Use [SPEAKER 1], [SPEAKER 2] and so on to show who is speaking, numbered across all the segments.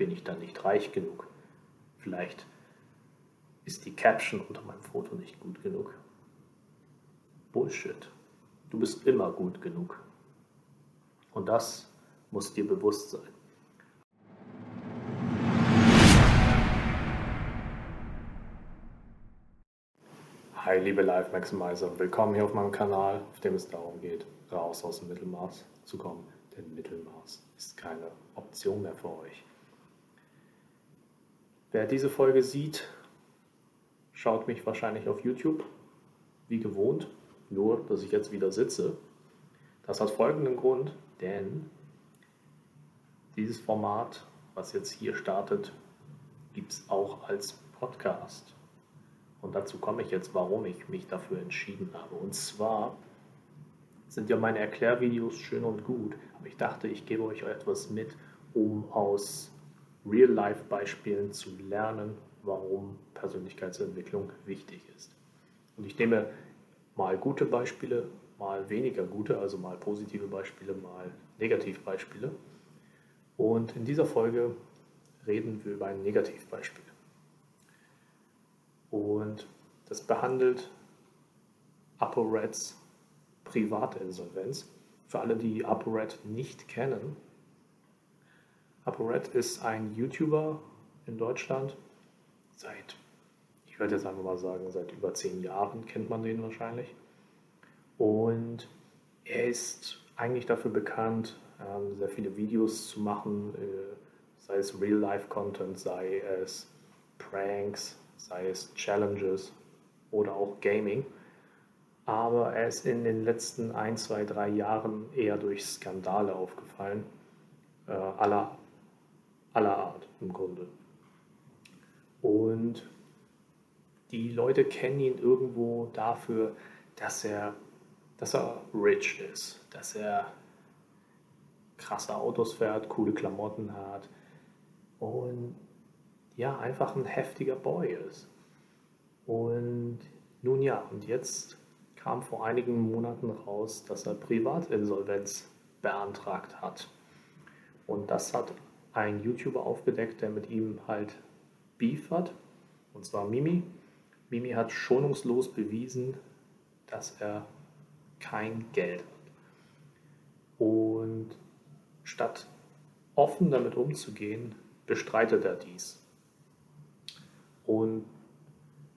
[SPEAKER 1] bin ich dann nicht reich genug. Vielleicht ist die Caption unter meinem Foto nicht gut genug. Bullshit. Du bist immer gut genug. Und das muss dir bewusst sein. Hi, liebe Life Maximizer, willkommen hier auf meinem Kanal, auf dem es darum geht, raus aus dem Mittelmaß zu kommen. Denn Mittelmaß ist keine Option mehr für euch. Wer diese Folge sieht, schaut mich wahrscheinlich auf YouTube, wie gewohnt, nur dass ich jetzt wieder sitze. Das hat folgenden Grund, denn dieses Format, was jetzt hier startet, gibt es auch als Podcast. Und dazu komme ich jetzt, warum ich mich dafür entschieden habe. Und zwar sind ja meine Erklärvideos schön und gut, aber ich dachte, ich gebe euch etwas mit, um aus Real-Life-Beispielen zu lernen, warum Persönlichkeitsentwicklung wichtig ist. Und ich nehme mal gute Beispiele, mal weniger gute, also mal positive Beispiele, mal Negativbeispiele. Und in dieser Folge reden wir über ein Negativbeispiel. Und das behandelt ApoReds Privatinsolvenz. Für alle, die ApoRed nicht kennen, ApoRed ist ein YouTuber in Deutschland. Seit, ich würde jetzt einfach mal sagen, seit über zehn Jahren kennt man den wahrscheinlich. Und er ist eigentlich dafür bekannt, ähm, sehr viele Videos zu machen, äh, sei es Real-Life-Content, sei es Pranks, sei es Challenges oder auch Gaming. Aber er ist in den letzten ein, zwei, drei Jahren eher durch Skandale aufgefallen, äh, aller, aller Art im Grunde. Und die Leute kennen ihn irgendwo dafür, dass er, dass er rich ist, dass er krasse Autos fährt, coole Klamotten hat und ja, einfach ein heftiger Boy ist. Und nun ja, und jetzt kam vor einigen Monaten raus, dass er Privatinsolvenz beantragt hat. Und das hat ein YouTuber aufgedeckt, der mit ihm halt Beef hat, und zwar Mimi. Mimi hat schonungslos bewiesen, dass er kein Geld hat. Und statt offen damit umzugehen, bestreitet er dies und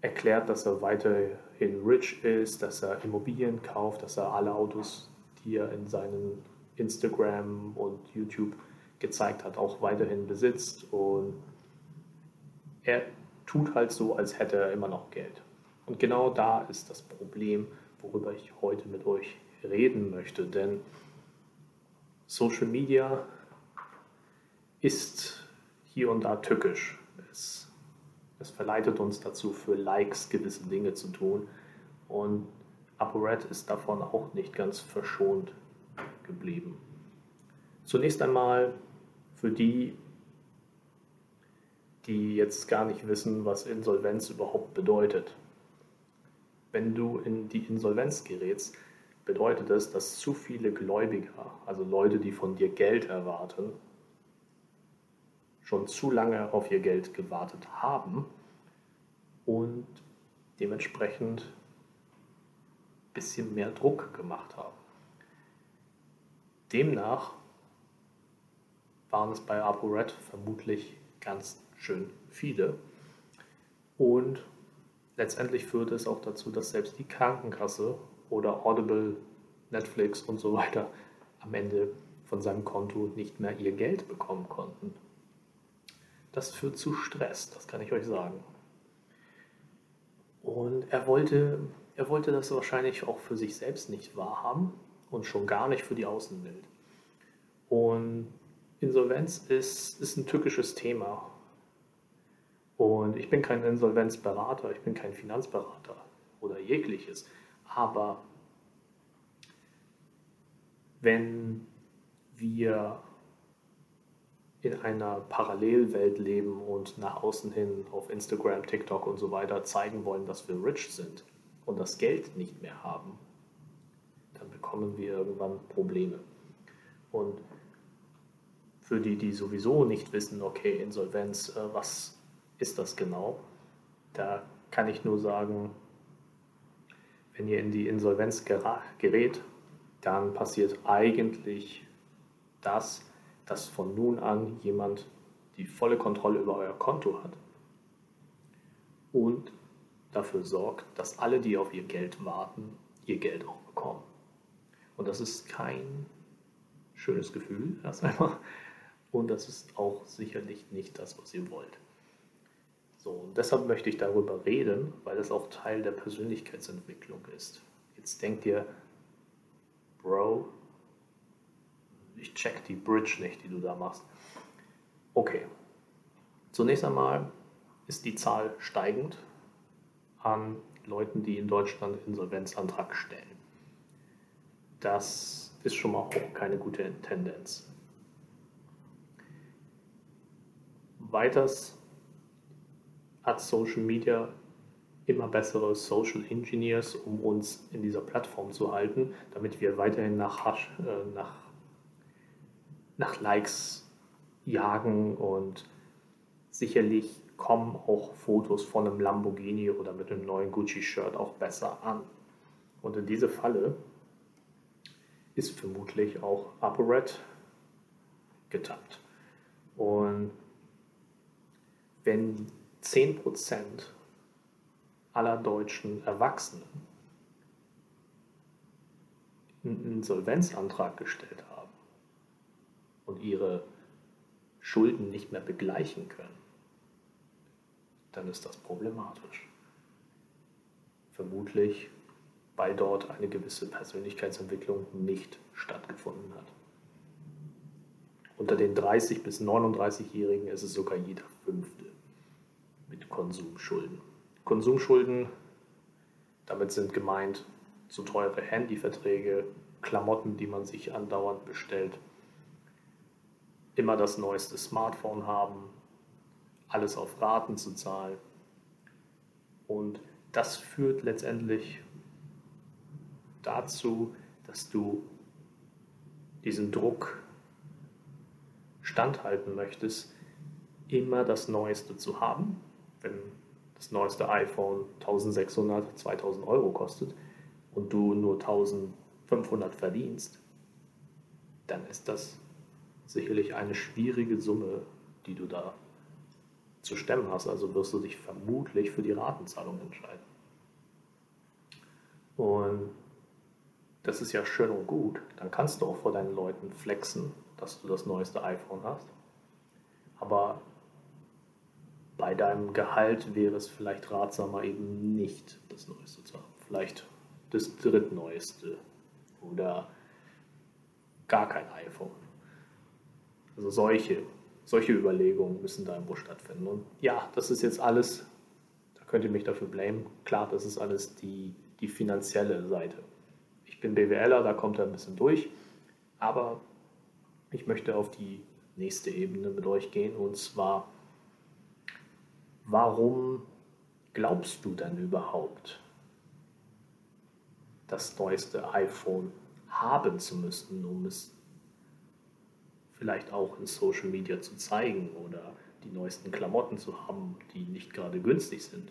[SPEAKER 1] erklärt, dass er weiterhin rich ist, dass er Immobilien kauft, dass er alle Autos, die er in seinen Instagram und YouTube gezeigt hat, auch weiterhin besitzt. Und er tut halt so, als hätte er immer noch Geld. Und genau da ist das Problem, worüber ich heute mit euch reden möchte. Denn Social Media ist hier und da tückisch. Es es verleitet uns dazu, für Likes gewisse Dinge zu tun. Und ApoRed ist davon auch nicht ganz verschont geblieben. Zunächst einmal für die, die jetzt gar nicht wissen, was Insolvenz überhaupt bedeutet. Wenn du in die Insolvenz gerätst, bedeutet es, dass zu viele Gläubiger, also Leute, die von dir Geld erwarten, schon zu lange auf ihr Geld gewartet haben und dementsprechend ein bisschen mehr Druck gemacht haben. Demnach waren es bei ApoRed vermutlich ganz schön viele. Und letztendlich führte es auch dazu, dass selbst die Krankenkasse oder Audible, Netflix und so weiter am Ende von seinem Konto nicht mehr ihr Geld bekommen konnten. Das führt zu Stress, das kann ich euch sagen. Und er wollte, er wollte das wahrscheinlich auch für sich selbst nicht wahrhaben und schon gar nicht für die Außenwelt. Und Insolvenz ist, ist ein tückisches Thema. Und ich bin kein Insolvenzberater, ich bin kein Finanzberater oder jegliches. Aber wenn wir in einer Parallelwelt leben und nach außen hin auf Instagram, TikTok und so weiter zeigen wollen, dass wir rich sind und das Geld nicht mehr haben, dann bekommen wir irgendwann Probleme. Und für die, die sowieso nicht wissen, okay, Insolvenz, äh, was ist das genau? Da kann ich nur sagen, wenn ihr in die Insolvenz gerät, dann passiert eigentlich das, dass von nun an jemand die volle Kontrolle über euer Konto hat und dafür sorgt, dass alle, die auf ihr Geld warten, ihr Geld auch bekommen. Und das ist kein schönes Gefühl, erst einmal. Und das ist auch sicherlich nicht das, was ihr wollt. So, und deshalb möchte ich darüber reden, weil es auch Teil der Persönlichkeitsentwicklung ist. Jetzt denkt ihr, Bro, ich check die Bridge nicht, die du da machst. Okay, zunächst einmal ist die Zahl steigend an Leuten, die in Deutschland Insolvenzantrag stellen. Das ist schon mal auch keine gute Tendenz. Weiters hat Social Media immer bessere Social Engineers, um uns in dieser Plattform zu halten, damit wir weiterhin nach, Hash, äh, nach, nach Likes jagen und sicherlich kommen auch Fotos von einem Lamborghini oder mit einem neuen Gucci-Shirt auch besser an. Und in diese Falle ist vermutlich auch ApoRed getappt. Und wenn 10% aller deutschen Erwachsenen einen Insolvenzantrag gestellt haben und ihre Schulden nicht mehr begleichen können, dann ist das problematisch. Vermutlich, weil dort eine gewisse Persönlichkeitsentwicklung nicht stattgefunden hat. Unter den 30- bis 39-Jährigen ist es sogar jeder Fünfte Konsumschulden. Konsumschulden, damit sind gemeint zu teure Handyverträge, Klamotten, die man sich andauernd bestellt, immer das neueste Smartphone haben, alles auf Raten zu zahlen. Und das führt letztendlich dazu, dass du diesen Druck standhalten möchtest, immer das Neueste zu haben. Wenn das neueste iPhone 1600, 2000 Euro kostet und du nur 1500 verdienst, dann ist das sicherlich eine schwierige Summe, die du da zu stemmen hast. Also wirst du dich vermutlich für die Ratenzahlung entscheiden. Und das ist ja schön und gut. Dann kannst du auch vor deinen Leuten flexen, dass du das neueste iPhone hast. Aber bei deinem Gehalt wäre es vielleicht ratsamer, eben nicht das Neueste zu haben. Vielleicht das drittneueste oder gar kein iPhone. Also solche, solche Überlegungen müssen da irgendwo stattfinden. Und ja, das ist jetzt alles, da könnt ihr mich dafür blamen. Klar, das ist alles die, die finanzielle Seite. Ich bin BWLer, da kommt er ein bisschen durch. Aber ich möchte auf die nächste Ebene mit euch gehen und zwar, warum glaubst du denn überhaupt, das neueste iPhone haben zu müssen, um es vielleicht auch in Social Media zu zeigen oder die neuesten Klamotten zu haben, die nicht gerade günstig sind.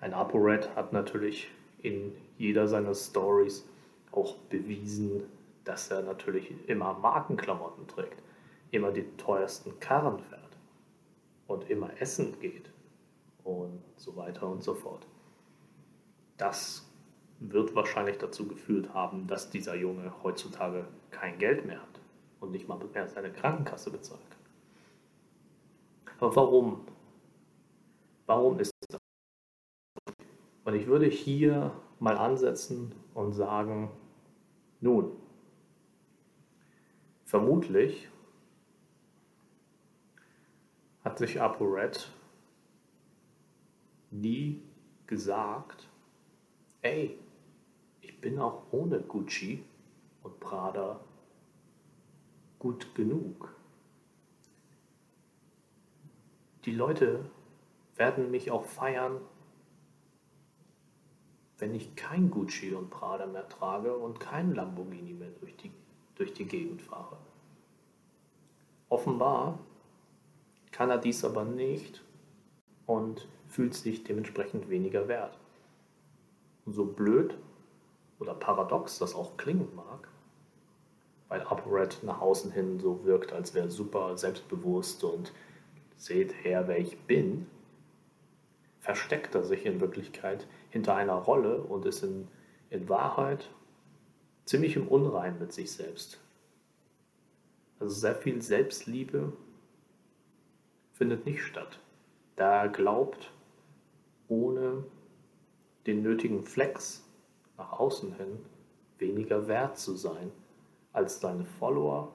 [SPEAKER 1] Ein ApoRed hat natürlich in jeder seiner Stories auch bewiesen, dass er natürlich immer Markenklamotten trägt, immer die teuersten Karren fährt und immer essen geht und so weiter und so fort. Das wird wahrscheinlich dazu geführt haben, dass dieser Junge heutzutage kein Geld mehr hat und nicht mal mehr seine Krankenkasse bezahlen kann. Aber warum? Warum ist das? Und ich würde hier mal ansetzen und sagen, nun, vermutlich hat sich ApoRed nie gesagt, ey, ich bin auch ohne Gucci und Prada gut genug. Die Leute werden mich auch feiern, wenn ich kein Gucci und Prada mehr trage und kein Lamborghini mehr durch die, durch die Gegend fahre. Offenbar kann er dies aber nicht und fühlt sich dementsprechend weniger wert. Und so blöd oder paradox das auch klingen mag, weil ApoRed nach außen hin so wirkt, als wäre super selbstbewusst und seht her, wer ich bin, versteckt er sich in Wirklichkeit hinter einer Rolle und ist in, in Wahrheit ziemlich im Unrein mit sich selbst. Also sehr viel Selbstliebe findet nicht statt. Da glaubt, ohne den nötigen Flex nach außen hin weniger wert zu sein als seine Follower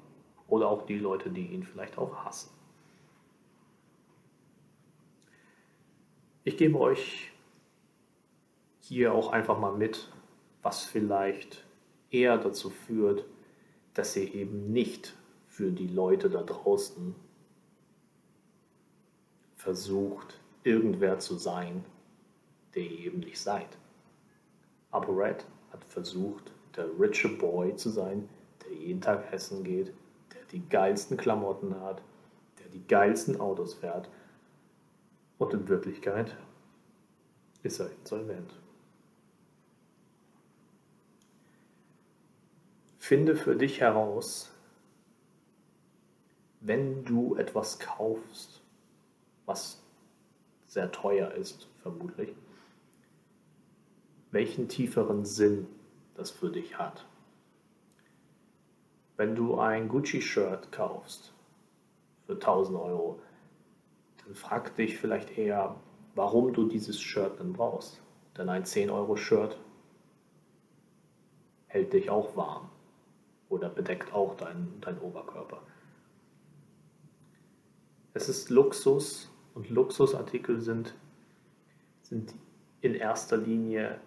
[SPEAKER 1] oder auch die Leute, die ihn vielleicht auch hassen. Ich gebe euch hier auch einfach mal mit, was vielleicht eher dazu führt, dass ihr eben nicht für die Leute da draußen versucht, irgendwer zu sein, der ihr eben nicht seid. Aber Red hat versucht, der riche Boy zu sein, der jeden Tag essen geht, der die geilsten Klamotten hat, der die geilsten Autos fährt. Und in Wirklichkeit ist er insolvent. Finde für dich heraus, wenn du etwas kaufst, was sehr teuer ist, vermutlich, welchen tieferen Sinn das für dich hat. Wenn du ein Gucci-Shirt kaufst für 1000 Euro, dann frag dich vielleicht eher, warum du dieses Shirt denn brauchst. Denn ein 10-Euro-Shirt hält dich auch warm oder bedeckt auch deinen dein Oberkörper. Es ist Luxus und Luxusartikel sind, sind in erster Linie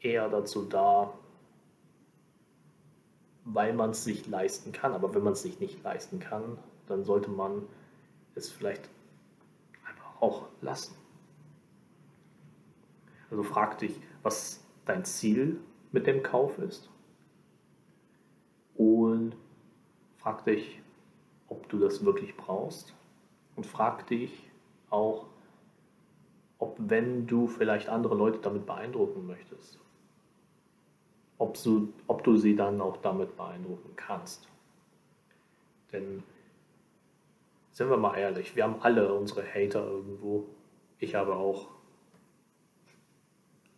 [SPEAKER 1] eher dazu da, weil man es sich leisten kann. Aber wenn man es sich nicht leisten kann, dann sollte man es vielleicht einfach auch lassen. Also frag dich, was dein Ziel mit dem Kauf ist. Und frag dich, ob du das wirklich brauchst. Und frag dich auch, ob wenn du vielleicht andere Leute damit beeindrucken möchtest, ob du, ob du sie dann auch damit beeindrucken kannst. Denn sind wir mal ehrlich, wir haben alle unsere Hater irgendwo. Ich habe auch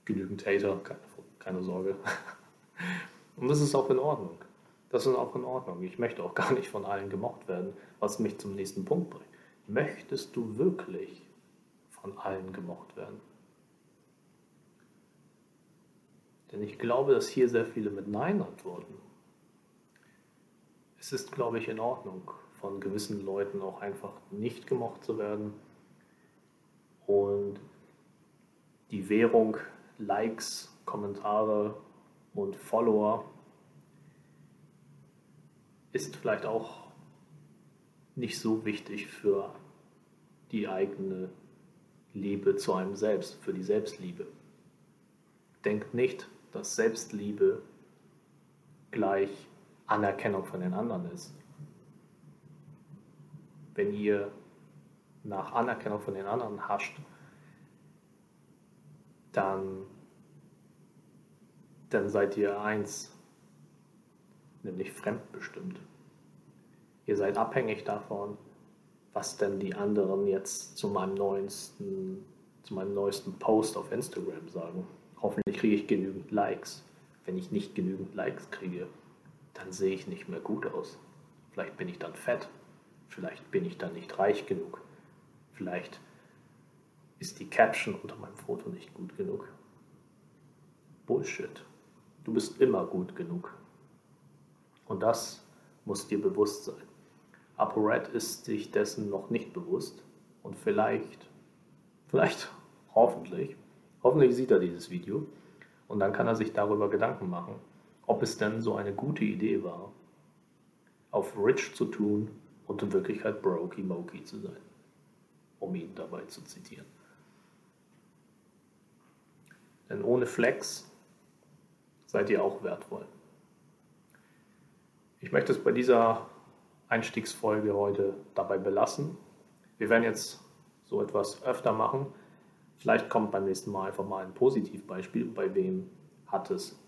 [SPEAKER 1] genügend Hater, keine, keine Sorge. Und das ist auch in Ordnung. Das ist auch in Ordnung. Ich möchte auch gar nicht von allen gemocht werden, was mich zum nächsten Punkt bringt. Möchtest du wirklich von allen gemocht werden? Denn ich glaube, dass hier sehr viele mit Nein antworten. Es ist, glaube ich, in Ordnung, von gewissen Leuten auch einfach nicht gemocht zu werden. Und die Währung Likes, Kommentare und Follower ist vielleicht auch nicht so wichtig für die eigene Liebe zu einem selbst, für die Selbstliebe. Denkt nicht, dass Selbstliebe gleich Anerkennung von den anderen ist. Wenn ihr nach Anerkennung von den anderen hascht, dann, dann seid ihr eins, nämlich fremdbestimmt. Ihr seid abhängig davon, was denn die anderen jetzt zu meinem neuesten, zu meinem neuesten Post auf Instagram sagen. Hoffentlich kriege ich genügend Likes. Wenn ich nicht genügend Likes kriege, dann sehe ich nicht mehr gut aus. Vielleicht bin ich dann fett. Vielleicht bin ich dann nicht reich genug. Vielleicht ist die Caption unter meinem Foto nicht gut genug. Bullshit. Du bist immer gut genug. Und das muss dir bewusst sein. ApoRed ist sich dessen noch nicht bewusst und vielleicht, vielleicht, hoffentlich, Hoffentlich sieht er dieses Video und dann kann er sich darüber Gedanken machen, ob es denn so eine gute Idee war, auf Rich zu tun und in Wirklichkeit Brokey Mokey zu sein, um ihn dabei zu zitieren. Denn ohne Flex seid ihr auch wertvoll. Ich möchte es bei dieser Einstiegsfolge heute dabei belassen. Wir werden jetzt so etwas öfter machen. Vielleicht kommt beim nächsten Mal einfach mal ein Positivbeispiel, bei wem hat es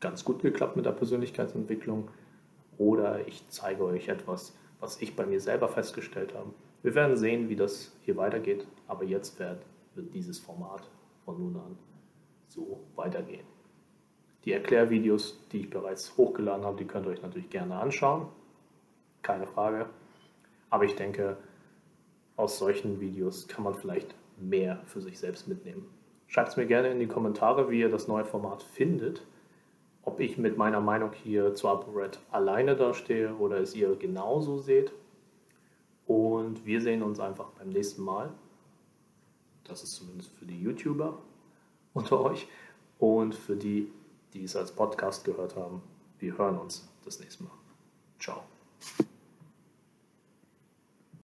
[SPEAKER 1] ganz gut geklappt mit der Persönlichkeitsentwicklung oder ich zeige euch etwas, was ich bei mir selber festgestellt habe. Wir werden sehen, wie das hier weitergeht, aber jetzt wird, wird dieses Format von nun an so weitergehen. Die Erklärvideos, die ich bereits hochgeladen habe, die könnt ihr euch natürlich gerne anschauen. Keine Frage. Aber ich denke, aus solchen Videos kann man vielleicht mehr für sich selbst mitnehmen. Schreibt es mir gerne in die Kommentare, wie ihr das neue Format findet. Ob ich mit meiner Meinung hier zu ApoRed alleine dastehe oder es ihr genauso seht. Und wir sehen uns einfach beim nächsten Mal. Das ist zumindest für die YouTuber unter euch. Und für die, die es als Podcast gehört haben, wir hören uns das nächste Mal. Ciao.